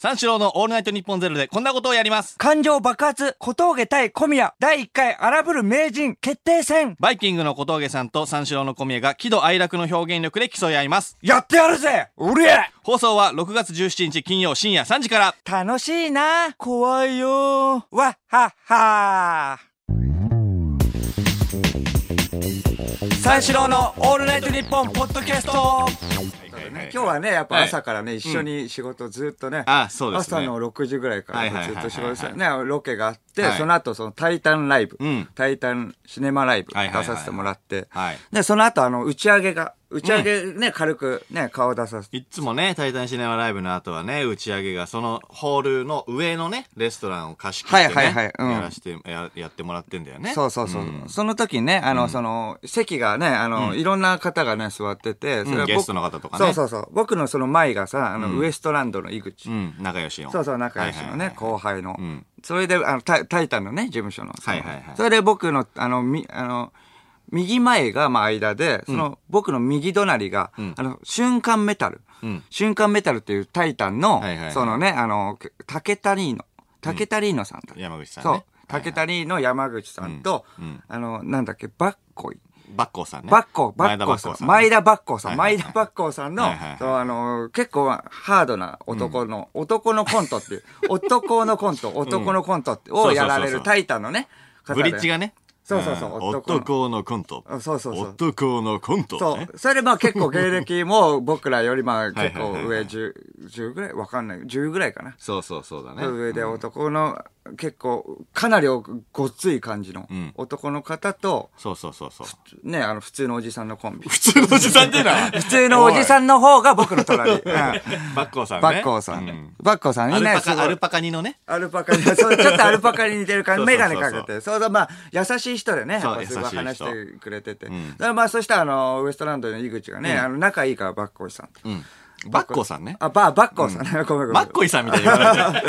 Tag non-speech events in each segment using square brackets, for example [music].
三四郎のオールナイトニッポンゼロでこんなことをやります。感情爆発小峠対小宮。第1回荒ぶる名人決定戦。バイキングの小峠さんと三四郎の小宮が喜怒哀楽の表現力で競い合います。やってやるぜ。うりゃ放送は6月17日金曜深夜3時から。楽しいな。怖いよ。わっはっは三四郎のオールナイトニッポンポッドキャスト。今日はねやっぱ朝からね、一緒に仕事ずっとね、あそうですね。朝の6時ぐらいからずっと仕事してねロケがあって、はい。その後その「タイタンライブ」うん。タイタンシネマライブ」出させてもらって、はい。でその後あの打ち上げが打ち上げね、軽くね顔出させていっつもね、タイタンシネマライブの後はね、打ち上げがそのホールの上のね、レストランを貸し切ってね、はいはいはいうんやらしてや、やってもらってんだよね。そうそうそう。んその時にね、あの、その、席がね、あの、いろんな方がね、座ってて、それは僕ゲストの方とかねそうそうそう。僕のその前がさ、あの、ウエストランドの井口。うん、仲良しの。そうそう、仲良しのね、後輩の。んそれで、あのタイ、タイタンのね、事務所のはいはいはいそれで僕の、あの、み、あの、右前が、まあ、間で、その、僕の右隣が、あの、瞬間メタル。ん瞬間メタルっていうタイタンのそのね、あの、竹田リーノ。竹田リーノさんだ。山口さんそうね。。竹谷の山口さんと、うんあの、なんだっけ、バッコイ。バッコーさんね。バッコ、バッコさん。前田バッコさん。前田バッコさんのあの、結構ハードな男の、男のコントっていう、男のコント、男のコントってをやられるタイタンのね、ブリッジがね。そうそうそううん男のコント。あそうそうそう男のコント。そねう。それでまあ結構芸歴も僕らよりまあ結 [laughs] 構はいはいはい上10、10ぐらい？わかんない。10ぐらいかな？そうそうそうだね。上で男の結構かなりごっつい感じのん男の方と、そうそうそうそう。ね、あの普通のおじさんのコンビ。普通のおじさんってな。[laughs] 普通のおじさんの方が僕の隣。うんバッコーさんね。バッコーさん。うバッコーさん。みんなすごいアルパカ、アルパカニのね。アルパカに、そう、ちょっとアルパカに似てる感じ、メガネかけて。そうだ、まあ、優しい人でね、そうやっぱすごい優しい人話してくれてて。んだからまあ、そしたら、あの、ウエストランドの井口がね、あの、仲いいから、バッコーさんと。うん。バッコーさんね。あ、バ、バッコーさんね。ごめんごめん。[laughs] マッコイさんみたいに言わないで。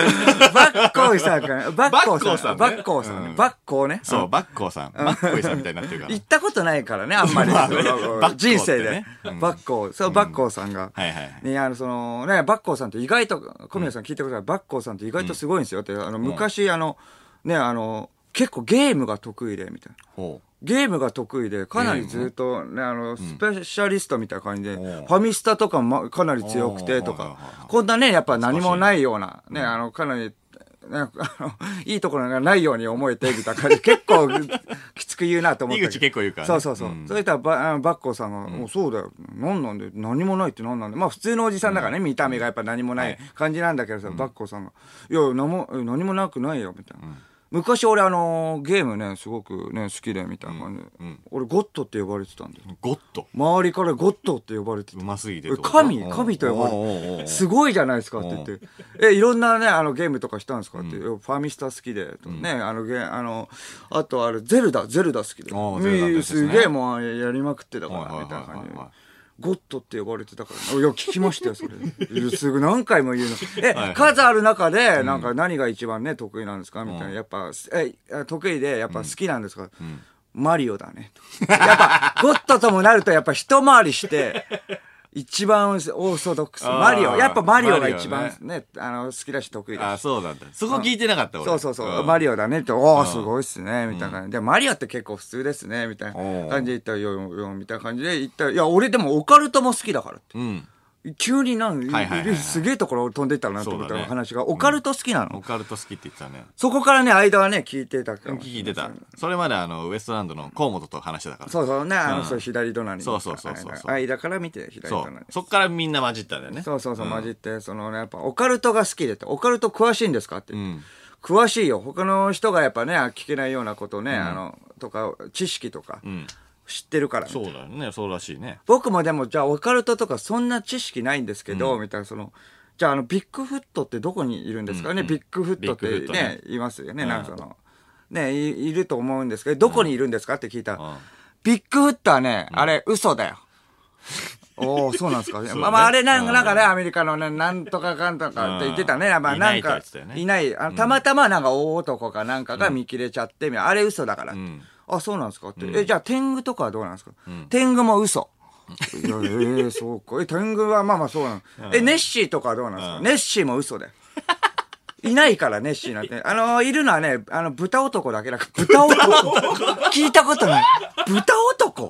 バッコーさんかな。バッコーさん。ババッッコーさんバッコーね。そう、んバッコーさん。マッコイさんみたいになってるから行。ったことないからね、あんまり。[laughs] [laughs] 人生でうん。バッコー。そう、バッコーさんが。はいはいはい。ね、あの、その、ね、バッコーさんって意外と、小宮さん聞いてください。バッコーさんって意外とすごいんですよって、あの、昔、あの、ね、あの、結構ゲームが得意で、みたいな。ほゲームが得意で、かなりずっとね、あの、スペシャリストみたいな感じで、んファミスタとかもかなり強くてとか。こんなね、やっぱ何もないような、ね、あの、かなり、ね、あの、[laughs] いいところがないように思えて、みたいな感じ。で、[laughs] 結構、きつく言うなと思ったけど。井口結構言うからね。そうそうそう。うん。それとはバ、あのバッコーさんが、もうそうだよ。なんなんで、何もないって何なんで。まあ普通のおじさんだからね、見た目がやっぱ何もない感じなんだけどさ、バッコーさんが、いや、何も、え何もなくないよ、みたいな。昔俺あのゲームね、すごくね、好きで、みたいな感じで。俺ゴッドって呼ばれてたんだよ。う。ゴッド？周りからゴッドって呼ばれてたう。ますぎて。神うん神と呼ばれてすごいじゃないですかって言って。え、いろんなね、あのゲームとかしたんですか？って。いやファミスタ好きで。とね、あのゲーあの、あとあれ、ゼルダ、ゼルダ好きで。すげえもうやりまくってたから、みたいな感じで。ゴッドって呼ばれてたから。いや、聞きましたよ、それ。[laughs] すぐ何回も言うの。え、はい数ある中で、なんか何が一番ね、得意なんですか？みたいな。やっぱ、え、得意で、やっぱ好きなんですか？マリオだね。やっぱ、ゴッドともなると、やっぱ一回りして、一番オーソドックス。マリオ。やっぱマリオが一番ね、あの、好きだし得意だあ、し。そうなんだ。そこ聞いてなかった俺。そうそうそう、んマリオだねって、おおすごいっすね、みたいな感じで、マリオって結構普通ですね、みたいな感じで言ったら、よよよ、みたいな感じで言ったら、いや、俺でもオカルトも好きだからって。うん。急になん、はいはいはいはいすげえところ飛んでったなと思ったそうだね話が、オカルト好きなの、オカルト好きって言ってたね。そこからね、間はね、聞いてたから。聞いてた。それまであの、ウエストランドの河本と話してたから。そうそうね、あの、うんそう左隣に。そうそうそうそうそう間から見て、左そ隣う。そっからみんな混じったんだよね。そうそうそう、混じって、そのね、やっぱ、オカルトが好きでって、オカルト詳しいんですかって。うん。詳しいよ。他の人がやっぱね、聞けないようなことね、あの、とか、知識とか、うん。知ってるから。そうだよね。そうらしいね。僕もでも、じゃあ、オカルトとかそんな知識ないんですけど、みたいな、その、じゃあ、あの、ビッグフットってどこにいるんですかね、うんビッグフットってねね、いますよね、うん。なんかその、ねい、いると思うんですけど、どこにいるんですかって聞いたら、うん。ビッグフットはね、あれ、嘘だよ。[laughs] おおそうなんですか。うね。まあまあ、あれなんか、うん。なんかね、アメリカのね、なんとかかんとかって言ってたね。まあ、いなんかいない。あのたまたまなんか大男かなんかが見切れちゃって、あれ嘘だからって。んあ、そうなんですか？って。え、じゃあ天狗とかはどうなんですか？ん天狗も嘘。いや、ええそうか。[laughs] え、天狗はまあまあそうなの。え、ネッシーとかはどうなんですか？うんネッシーも嘘だよ。いないから、ネッシーなんて。[laughs] あの、いるのはね、あの、豚男だけだから、[laughs] 豚男？聞いたことない。豚男？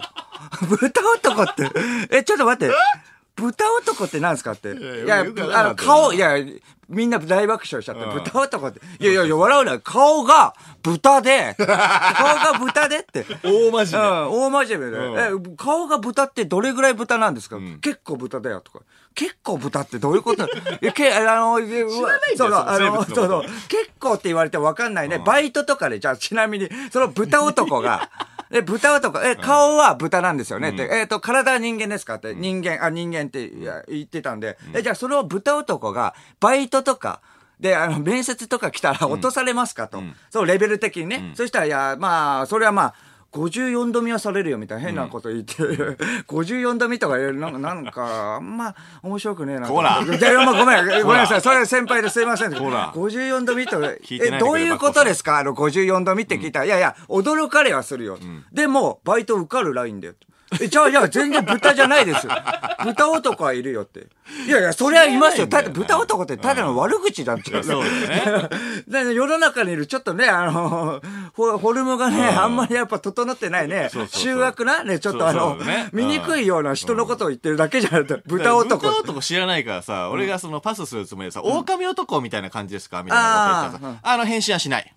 豚男って。え、ちょっと待って。豚男って何ですかって。いやや、よくわかんなあの、顔、いや、みんな大爆笑しちゃって、うん豚男って。いやいやいや、笑うなよ。顔が豚で、顔が豚でって。大マジで。うん、大真面目で、うんえ、顔が豚ってどれぐらい豚なんですか、ん結構豚だよとか。結構豚ってどういうこといや、け、あの、知らないそうそう、あそのそうそう、結構って言われてもわかんないね。バイトとかで、じゃあちなみに、その豚男が、え、豚男、え、顔は豚なんですよね。って、えっ、と、体は人間ですか？って、人間、あ、人間って言ってたんで、え、じゃあその豚男が、バイトとか、で、あの、面接とか来たら落とされますか？と。そう、レベル的にね。そしたら、いや、まあ、それはまあ、54度見はされるよみたいな変なこと言って、[laughs] 54度見とかなんか、なんか、あんま面白くねえな。ほら [laughs] いやいや、まあごめん、ごめんなさい。それは先輩ですいません。ほら54度見とか、え、どういうことですか？あの、54度見って聞いたら、いやいや、驚かれはするよ。でも、バイト受かるラインだよ。え、じゃあ、いや、全然豚じゃないですよ。豚男はいるよって。いやいや、そりゃいますよ。ただ、豚男ってただの悪口だって。そうね。で [laughs] 世の中にいるちょっとね、あの、フォルムがね、あんまりやっぱ整ってないねそうそう、そう醜悪なね、ちょっとあの醜いような人のことを言ってるだけじゃなくて、豚男。豚男知らないからさ、俺がそのパスするつもりでさ、狼男みたいな感じですかみたいなこと言ったらさ、あの、返信はしない。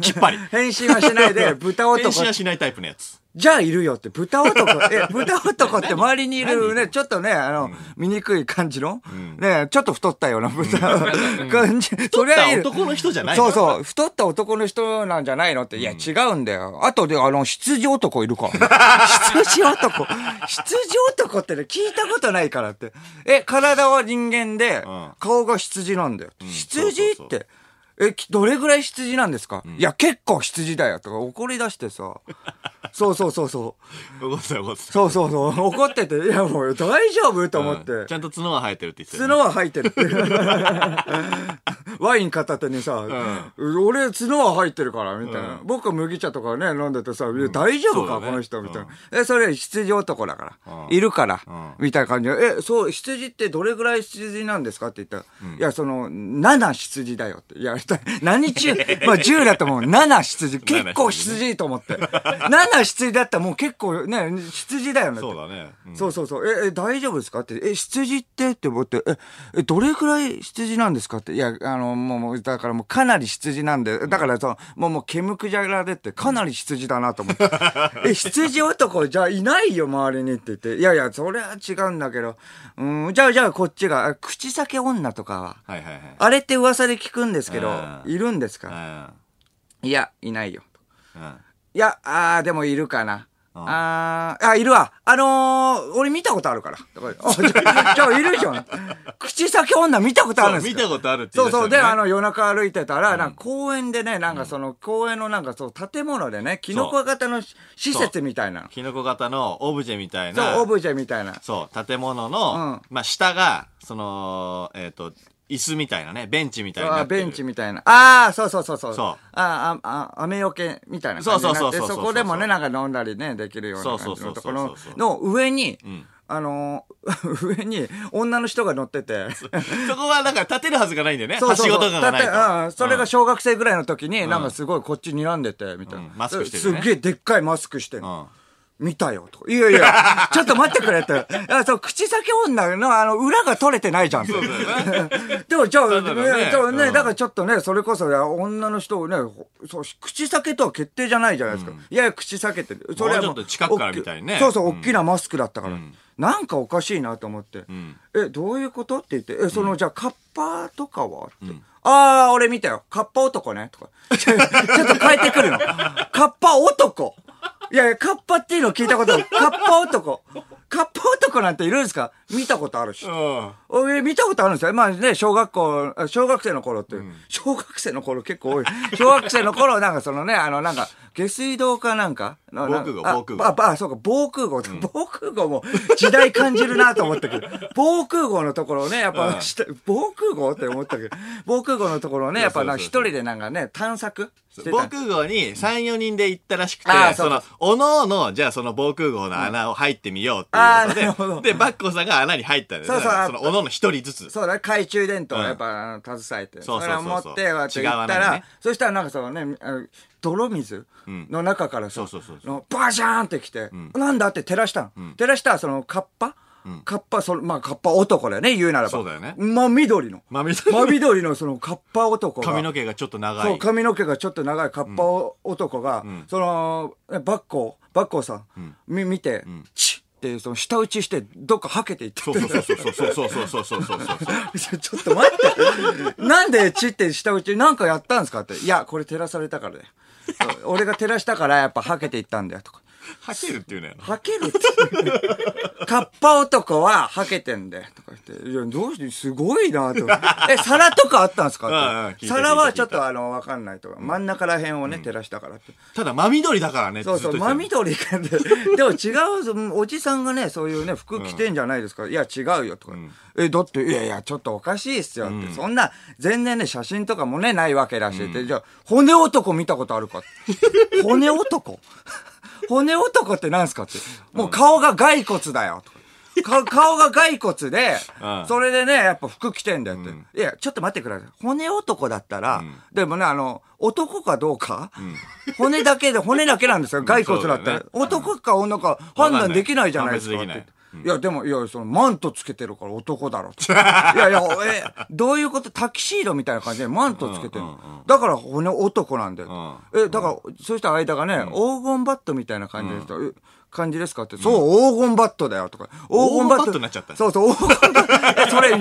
きっぱり。返信はしないで、[laughs] 豚男返。信はしないタイプのやつ。じゃあいるよって、豚男。え、[laughs] 豚男って周りにいるね、ちょっとね、あの、醜い感じの、ね、ちょっと太ったような豚、[laughs] 感じ。それはいる。男の人じゃないそうそう、太った男の人なんじゃないのって、いや、違うんだよ。あとで、あの、羊男いるから。羊男。羊男ってね、聞いたことないからって。え、体は人間でん、顔が羊なんだよ。羊って。え、きどれぐらい羊なんですか、いや、結構羊だよ。とか怒り出してさ。そうそうそうそう。怒ってた怒ってた。そうそうそう。怒ってて、いやもう大丈夫と思って。うんちゃんと角が生えてるって言ってたよね角は入ってるって。[laughs] ワイン片手にさ、俺角は入ってるから、みたいな。僕は麦茶とかね、飲んでてさ、大丈夫か、ねこの人、みたいな。え、それ羊男だから。うんいるから、んみたいな感じで。え、そう、羊ってどれぐらい羊なんですかって言ったら、いや、その、7羊だよって。いや、[laughs] 何中、まあ10だと思う。7羊。結構羊と思って。7羊だったらもう結構ね、羊だよね。そうだね。うんそうそうそう。え、え、大丈夫ですかって。え、羊って？って思って、え、え、どれくらい羊なんですかって。いや、あの、もう、もうだからもうかなり羊なんで、だからその、もう、もう、毛むくじゃらでって、かなり羊だなと思って。[laughs] え、羊男じゃあいないよ、周りにって言って。いやいや、それは違うんだけど。うん、じゃあ、じゃあこっちが、あ口裂け女とかは。はいはいはい。あれって噂で聞くんですけどうん、いるんですうかんいや、いないよ。うんいや、あー、でもいるかな。うんあー、あ、いるわ。あのー、俺見たことあるから。あじゃあ、いるじゃん。口先女見たことあるんですかそう見たことあるってそうそう。で、あの、夜中歩いてたら、なんか公園でね、なんかその、公園のなんかそう、建物でね、キノコ型のし施設みたいなの。キノコ型のオブジェみたいな。そう、オブジェみたいな。そう、建物の、まあ、下が、その、えっ、と、椅子みたいなね、ベンチみたいになベンチみたいな。ああ、そうそうそうそう。そう。ああ、あ、雨よけみたいな感じになってそうそうそうそうそうそこでもね、なんか飲んだりね、できるような感じのところそうそうそうそう。の上に、ん。あのー、[laughs] 上に女の人が乗ってて。[laughs] そこは、だから立てるはずがないんだよね。そうそうそう。はしごとかがないと。だってうん、それがうん。小学生ぐらいの時に、なんかすごいこっち睨んでて、みたいな。うん。マスクしてるね。すっげえでっかいマスクしてんの。うん見たよ、とか。いやいや、[laughs] ちょっと待ってくれって。いやそう、口先女のあの、裏が取れてないじゃんって。[laughs] でも、じゃあ、だからねだからちょっとね、それこそ、女の人をね、そう、口先とは決定じゃないじゃないですか。いやいや、口先って。それはちょっと近くから見たいねそうそう、うん大きなマスクだったから。なんかおかしいなと思って。んえ、どういうこと？って言って、え、その、じゃあ、カッパとかは？って。ああ、俺見たよ。カッパ男ね。とか。[laughs] ちょっと変えてくるの。カッパ男。いやいや、カッパっていうの聞いたことある。カッパ男。カッパ男なんているんですか？見たことあるし。うん。俺見たことあるんですよ。まあね、小学校、あ小学生の頃って、小学生の頃結構多い。小学生の頃、なんかそのね、あの、なんか、下水道かなんか？の防空壕あ防空壕あ、あ、そうか、防空壕。防空壕も時代感じるなと思ったけど、[laughs] 防空壕のところをね、やっぱ、防空壕って思ったけど、防空壕のところをね、やっぱ一人でなんかね、探索防た。空壕に3、4人で行ったらしくてその、おのおの、じゃあその防空壕の穴を入ってみようってあなるほど。とで、で、バッコーさんが穴に入ったんだよそうそう。その、おのおの一人ずつ。そうだね、懐中電灯をうん。やっぱ、携えて。それを持って、こうやっ行ったら、そしたらなんかそのね、泥水の中からさ、そうそうそうそう。のバシャーンってきて、なんだって照らしたの。照らしたらそのカッパ、カッパ、その、まあ、カッパ男だよね、言うならば。そうだよね。真緑の。真緑真緑のそのカッパ男が。髪の毛がちょっと長そう、い。髪の毛がちょっと長いカッパ男が、その、バッコー、バッコーさん、み見て、チその、舌打ちして、どっかはけていってそうそうそうそうそうそうそうそうそうそうそう。ちょっと待って。なんでちって下打ちなんかやったんですかって。いや、これ照らされたからだよ。俺が照らしたからやっぱはけていったんだよとか。はけるっていうのよ。はけるって。カッパ男ははけてんだよとか言って。いや、どうして、すごいなと。え、皿とかあったんですか？皿はちょっとあの、わかんないとか。真ん中ら辺をね、照らしたからって。ただ、真緑だからね。そうそう、真緑かで。[laughs] でも違うおじさんがね、そういうね、服着てんじゃないですか。いや、違うよ、とか。え、だって、いやいや、ちょっとおかしいっすよって。そんな、全然ね、写真とかもね、ないわけだしって。じゃあ、骨男見たことあるか？骨男？骨男って何すかって。もう顔が骸骨だよ、とか。か [laughs] 顔が骸骨でうん、それでね、やっぱ服着てんだよって。いや、ちょっと待ってください。骨男だったら、でもね、あの、男かどうか、骨だけで、骨だけなんですよ。[laughs] 骸骨だったら。ね男か女か判断できないじゃないですか判別できってない。いや、でも、いや、その、マントつけてるから男だろって。[laughs] いやいや、え、どういうこと？タキシードみたいな感じでマントつけてる。だから骨男なんだよ。え、だから、そうした間がね、黄金バットみたいな感じですか、え感じですか？って。そう、黄金バットだよとか。黄金バット。になっちゃったそうそう、黄金バット。[laughs] えそれ、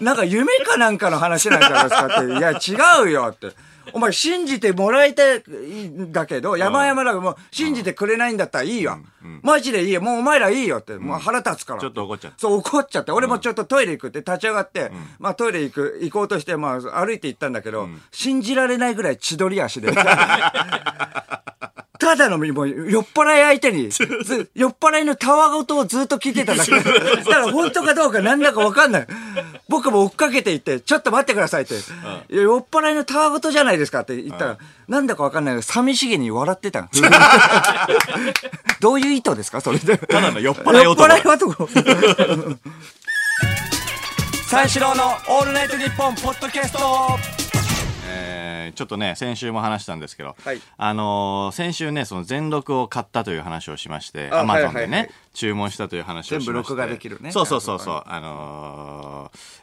なんか夢かなんかの話なんじゃないですかって。いや、違うよって。お前信じてもらいたいんだけど、山々だけどもう信じてくれないんだったらいいよ。マジでいいよ。もうお前らいいよって。もう腹立つから。ちょっと怒っちゃったそう、怒っちゃって。俺もちょっとトイレ行くって立ち上がって、まあトイレ行く、行こうとして、まあ歩いて行ったんだけど、信じられないぐらい千鳥足で。[laughs] ただの、もう酔っ払い相手に、[laughs] ず酔っ払いのたわごとをずっと聞いてただけ。だから本当かどうかなんだかわかんない。僕も追っかけていって、ちょっと待ってくださいって。いや酔っ払いのたわごとじゃないですかって言ったら、なんだかわかんないけど、寂しげに笑ってたの。[laughs] どういう意図ですか？それで。ただの酔っ払い男だ酔っ払い男。三四郎のオールナイトニッポンポッドキャストえーちょっとね、先週も話したんですけど、はいあのー先週ね、その全録を買ったという話をしまして、あアマゾンでね、はいはいはい注文したという話をしまして。全部録画できるねそうそうそうそう。あのー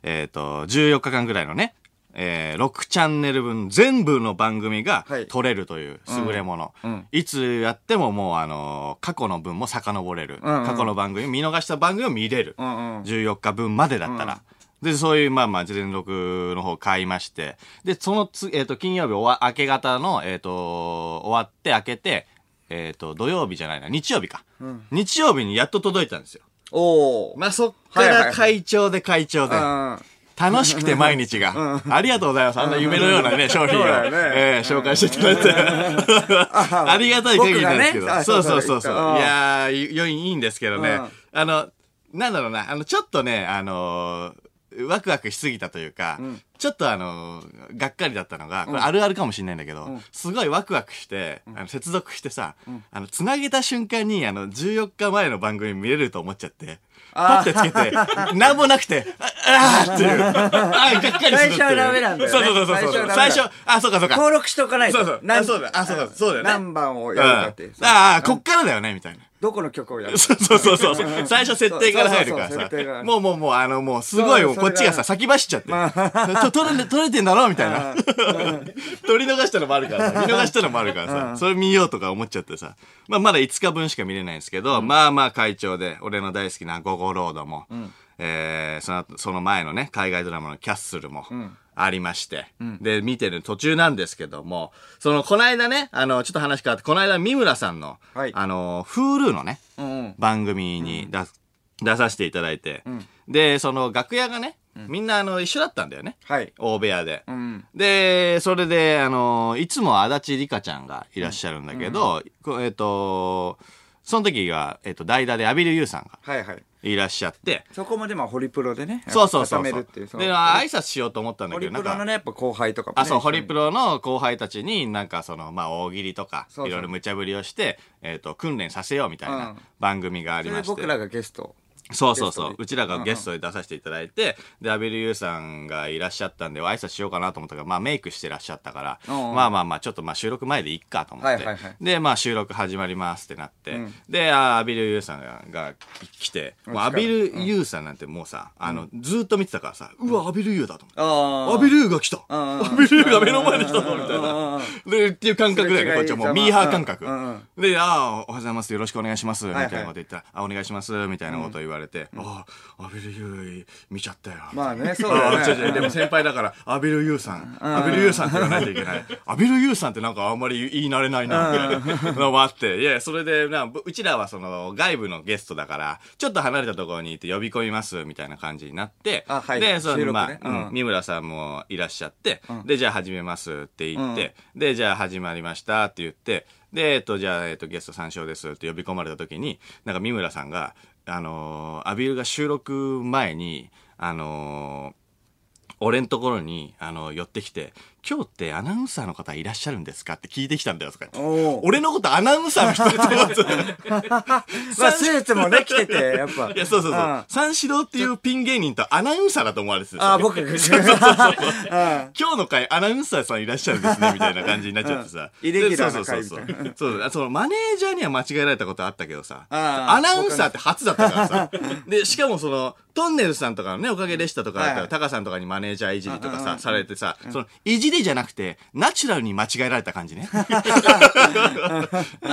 えっ、と、14日間ぐらいのね、えー6チャンネル分全部の番組がはい撮れるという優れもの。いつやってももうあのー過去の分も遡れる。んうん過去の番組、見逃した番組を見れる。んうん14日分までだったら。で、そういう、まあまあ、全録の方買いまして。で、そのつ、えっ、と、金曜日終わ、明け方の、えっ、と、終わって、明けて、えっ、と、土曜日じゃないな、日曜日か。日曜日にやっと届いたんですよ。おー。まあ、そっから会長で会長で。うん楽しくて毎日が。ありがとうございます。あんな夢のようなね、商品を、えー紹介していただいて。[laughs] ありがたい限りなんですけど。そうそうそうそう。いやー、良い、いいんですけどね。うんあの、なんだろうな、あの、ちょっとね、あのーワクワクしすぎたというか、ちょっとあのーがっかりだったのが、これあるあるかもしれないんだけど、すごいワクワクして、あの接続してさ、あの、つなげた瞬間に、あの、14日前の番組見れると思っちゃって、パッてつけて、[laughs] なんもなくて、ああーっていう、[laughs] あーがっかりする。最初はダメなんだよねそうそうそうそう。最初あ、そうかそうか。登録しとかないと。そうそう。何あ、そうだ。あ、そうだ。そうだよね。何番をやるかってああ、こっからだよね、みたいな。どこの曲をやる？[laughs] そうそうそうそう。最初設定から入るからさ。もうもうもう、あの、もうすごいこっちがさ、先走っちゃって。と取れ、取れてんだろ？みたいな。[laughs] 取り逃したのもあるからさ。見逃したのもあるからさ。それ見ようとか思っちゃってさ。まあまだ5日分しか見れないんですけど、まあまあ会長で、俺の大好きなゴゴロードも、えーその後、その前のね、海外ドラマのキャッスルも、ありまして、で、見てる途中なんですけども、その、この間ね、あの、ちょっと話変わって、この間、三村さんの、はいあの、Hulu のね、うんうん。番組に出,、出させていただいて、で、その楽屋がね、みんなあの一緒だったんだよね。はい。大部屋で。うん。で、それで、あの、いつも足立梨花ちゃんがいらっしゃるんだけど、こえっ、と、その時が、えっ、と、代打でアビル・ユーさんがはいはい。いらっしゃって、そこもでもホリプロでねそうそうそう固めそうるっていうで、挨拶しようと思ったんだホけど、なんかリプロのねやっぱ後輩とかもねあ、そう、ホリロプロの後輩たちになんかその、まあ、大喜利とか、いろいろ無茶ぶりをして、えっ、と、訓練させようみたいうん。な番組がありまして。僕らがゲストそうそうそう。うちらがゲストで出させていただいて、で、アビルユーさんがいらっしゃったんで、挨拶しようかなと思ったから、まあメイクしてらっしゃったから、うんうん。まあまあまあ、ちょっとまあ収録前でいっかと思って。はいはいはい。で、まあ収録始まりますってなって、うん。で、あアビルユーさんがが来て、もうアビルユーさんなんてもうさ、あの、ずーっと見てたからさ、うわ、アビルユーだと思って。あアビルユーが来た。うんアビルユーが目の前に来たぞみたいうんな。で、っていう感覚だよね、こっちはもう。ミーハー感覚。うんうん。で、ああ、おはようございます、よろしくお願いします、みたはいいなこと言ったら、あ、お願いします、みたいなこと言われて、ああ、アビルユー見ちゃったよ。まあね [laughs] そうだよね。でも先輩だから、アビルユーさん、アビルユーさんって言わないといけない。アビルユーさんってなんかあんまり言い慣れないな、みたいなのもあって、いや、それでな、うちらはその外部のゲストだから、ちょっと離れたところにいて呼び込みます、みたいな感じになって、あはい。で、その、まあ、三村さんもいらっしゃって、で、じゃあ始めますって言って、で、じゃあ始まりましたって言って、で、えっと、じゃあ、えっと、ゲスト参照ですって呼び込まれた時に、なんか三村さんが、あのーアビールが収録前に、あのー俺んところに、あの、寄ってきて、今日ってアナウンサーの方いらっしゃるんですかって聞いてきたんだよ、とか俺のことアナウンサーの人だと思ってた。[laughs] まあスーツもね着ててやっぱいや、そうそうそううん。三四郎っていうピン芸人とアナウンサーだと思われてた。あ僕が今日の回アナウンサーさんいらっしゃるんですね、みたいな感じになっちゃってさ。うんイレギュラーなでそう回そうそうみたいなそう。そうそのマネージャーには間違えられたことあったけどさ、アナウンサーって初だったからさ。[laughs] で、しかもその、トンネルズさんとかのね、おかげでしたとかだったら、はいタカさんとかにマネージャーいじりとかさ、されてさ、その、いじりじゃなくて、ナチュラルに間違えられた感じね。[laughs] あ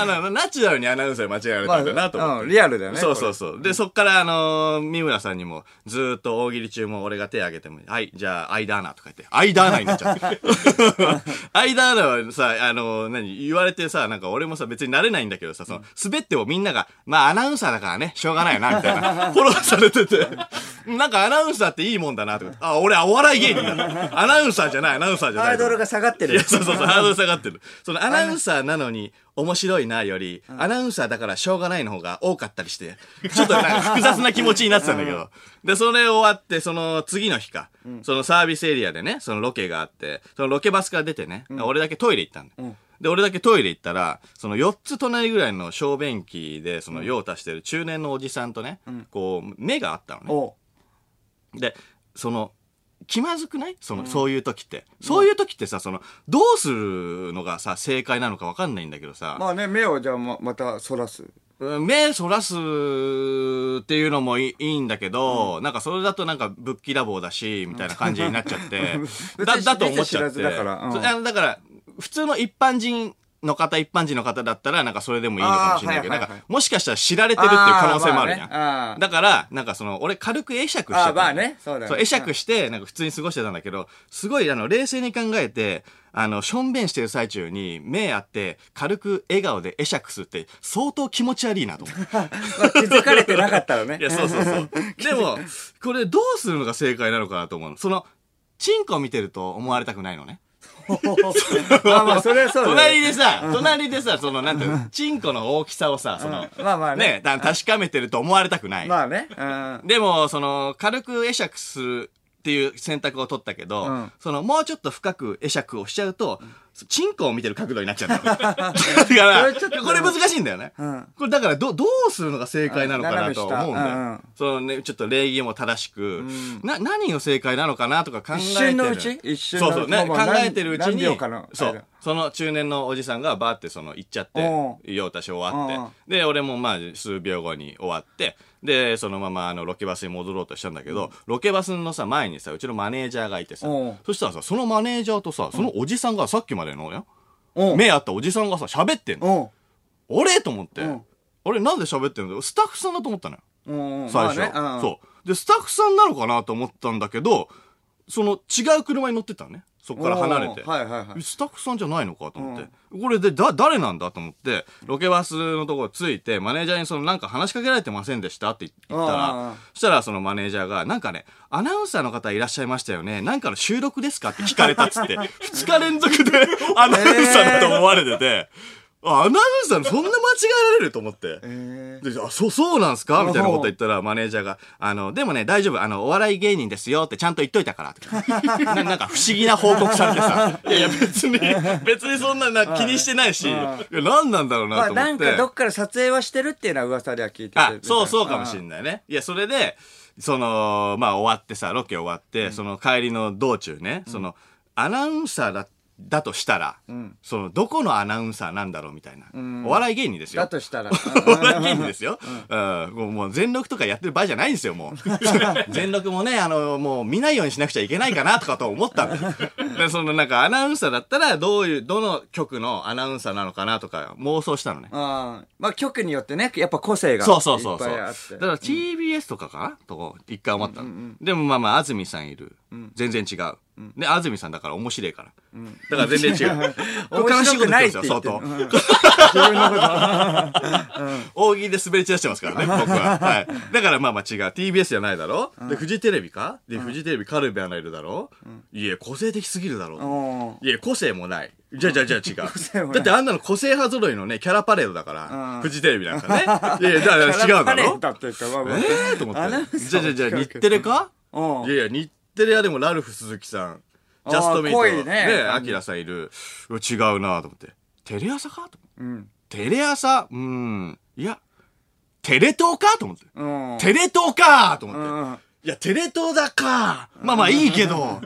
の、ナチュラルにアナウンサーに間違えられたんだなと思って。うんリアルだよねそうそうそう。で、そっから、あのー三村さんにも、ずーっと大喜利中も俺が手挙げても、はい、じゃあ、アイダーナとか言って、アイダーナになっちゃって。アイダーナはさ、あのー何、言われてさ、なんか俺もさ、別になれないんだけどさ、その、滑ってもみんなが、まあ、アナウンサーだからね、しょうがないよな、みたいな、フォローされてて、なんかアナウンサーっていいもんだな、とか。あ、俺、お笑い芸人だ。アナウンサーじゃない、アナウンサーじゃない。ハードルが下がってるいや、そうそうそう、ハードル下がってる。そのアナウンサーなのに面白いなより、アナウンサーだからしょうがないの方が多かったりして、ちょっとなんか複雑な気持ちになってたんだけど。で、それ終わって、その次の日か、そのサービスエリアでね、そのロケがあって、そのロケバスから出てね、俺だけトイレ行ったんだよ。で、俺だけトイレ行ったら、その4つ隣ぐらいの小便器で、その用を足してる中年のおじさんとね、こう、目があったのね。おで、その、気まずくない？その、そういう時って。そういう時ってさ、その、どうするのがさ、正解なのかわかんないんだけどさ、まあね目をじゃあままたそらす。うん目そらすっていうのもいいんだけど、なんかそれだとなんかぶっきらぼうだし、みたいな感じになっちゃって、[laughs] だ、だと思っちゃって。だから。うん。だから、普通の一般人の方、一般人の方だったら、なんかそれでもいいのかもしれないけど、はいはいはいなんか、もしかしたら知られてるっていう可能性もあるじゃん。まあねだから、なんかその、俺軽く会釈してたまあねそうだよねそう、会釈して、なんか普通に過ごしてたんだけど、すごい、あの、冷静に考えて、あの、しょんべんしてる最中に、目あって、軽く笑顔で会釈するって、相当気持ち悪いなと思って。まあ気づかれてなかったらね [laughs] いや、そうそうそう。[laughs] でも、これどうするのが正解なのかなと思うの。その、チンコ見てると思われたくないのね。[laughs] まあまあそれはそうだよ隣でさ、隣でさ、その、なんていうの、チンコの大きさをさ、その、まあまあね。ね、だ確かめてると思われたくない。まあね。うん。でも、その、軽く会釈するっていう選択を取ったけど、うんその、もうちょっと深く会釈をしちゃうと、チンコを見てる角度になっちゃったの。[laughs] だから、これ難しいんだよね。うんこれだから、ど、どうするのが正解なのかなと思うんだよ。うんうんそのね、ちょっと礼儀も正しく、な、何が正解なのかなとか考えてる。一瞬のうち？一瞬のそうそうね、考えてるうちに何秒かの、そう間。その中年のおじさんがバーってその行っちゃってお、用足し終わうんって、で、俺もまあ数秒後に終わって、で、そのままあのロケバスに戻ろうとしたんだけど、ロケバスのさ、前にさ、うちのマネージャーがいてさそしたらさ、そのマネージャーとさ、そのおじさんがさっきまでの目あったおじさんがさ、喋ってんの。おう俺と思って。うん、俺なんで喋ってんの？スタッフさんだと思ったのよ。うん最初、まあねうん。そう。で、スタッフさんなのかなと思ったんだけど、その違う車に乗ってたのね。そこから離れて。はいはいはいスタッフさんじゃないのかと思って。これで、だ、誰なんだと思って、ロケバスのところ着いて、マネージャーにそのなんか話しかけられてませんでしたって言ったあらあ、そしたらそのマネージャーが、なんかね、アナウンサーの方いらっしゃいましたよね。なんかの収録ですかって聞かれたっつって、[laughs] 2日連続でアナウンサーだと思われてて、あアナウンサーのそんな間違えられると思って。えで、あ、そう、そうなんすか？みたいなこと言ったら、マネージャーが、あの、でもね、大丈夫、あの、お笑い芸人ですよってちゃんと言っといたから、[laughs] ななんか不思議な報告されてさ、[laughs] いやいや、別に、別にそんなな気にしてないし、い。や、何なんだろうまあなと思って。なんかどっから撮影はしてるっていうのは噂では聞いててあ、そうそうかもしんないね。いや、それで、その、まあ終わってさ、ロケ終わって、その帰りの道中ね、その、アナウンサーだ、だとしたら、その、どこのアナウンサーなんだろうみたいな。お笑い芸人ですよ。だとしたら [laughs] お笑い芸人ですよ。うん。もうもう全録とかやってる場合じゃないんですよ、もう。[laughs] 全録もね、あの、もう見ないようにしなくちゃいけないかなとかと思ったんだ。[laughs] で、そのなんかアナウンサーだったら、どういう、どの局のアナウンサーなのかなとか妄想したのね。うんまあ局によってねやっぱ個性がそうそうそうそう。だから TBS とかか？な、とこ一回思ったの、でもまあまあ、安住さんいる。全然違う。で、安住さんだから面白いから。だから全然違う。これ悲しいこと言ってますよ、相当。うん自分のこと [laughs] 大喜利で滑り散らしてますからね、僕は。はい。だからまあまあ違う。TBS じゃないだろ？で、フジテレビか？で、フジテレビカルベアナいるだろ？いや、個性的すぎるだろうんいや、個性もない。じゃあじゃあじゃあ違う。[laughs] だってあんなの個性派揃いのね、キャラパレードだからう、んフジテレビなんかね。い [laughs] やいや、だから違うだろ？ええと思って。じゃあじゃあじゃあ日テレか？うんいやいや、日テレはでもラルフ鈴木さん、ジャストミート、ねね、アキラさんいる。うわ違うなと思って。テレ朝か？と思って。うんテレ朝うーん。いや、テレ東か？と思って。うんテレ東か？と思って。うんいや、テレ東だか。まあまあいいけど。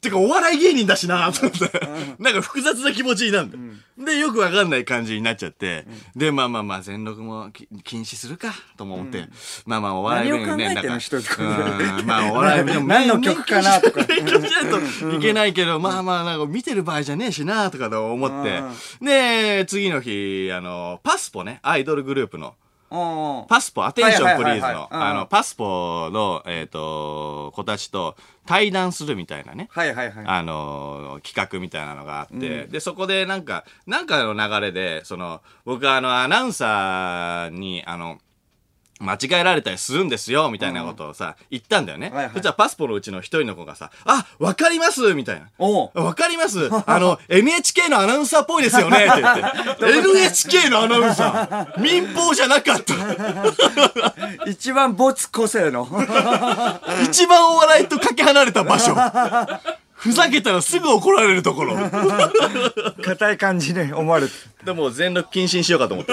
てか、お笑い芸人だしなと思って。[laughs] なんか複雑な気持ちになるん。で、よくわかんない感じになっちゃって。で、まあまあまあ、全録もき禁止するか、とも思って。まあまあ、お笑い芸人ね、何を考えてんのなんかまあ、お笑いでも [laughs] 何の曲かなとか勉強しないといけないけど、まあまあ、なんか見てる場合じゃねえしなとかと思って。で、次の日、あの、パスポね、アイドルグループの、パスポ、アテンションプリーズの。あの、パスポの、えっ、と、子たちと対談するみたいなね。はいはいはい。あの企画みたいなのがあって、で、そこでなんか、なんかの流れで、その、僕はあの、アナウンサーに、あの、間違えられたりするんですよ、みたいなことをさ、言ったんだよね。はいはいそしたらパスポのうちの一人の子がさ、あ、わかりますみたいな。わかりますあの、NHK のアナウンサーっぽいですよねって言って。[laughs] NHK のアナウンサー民放じゃなかった [laughs] 一番没個性の [laughs] 一番お笑いとかけ離れた場所。ふざけたらすぐ怒られるところ。硬い感じね思われてでも全力謹慎しようかと思って。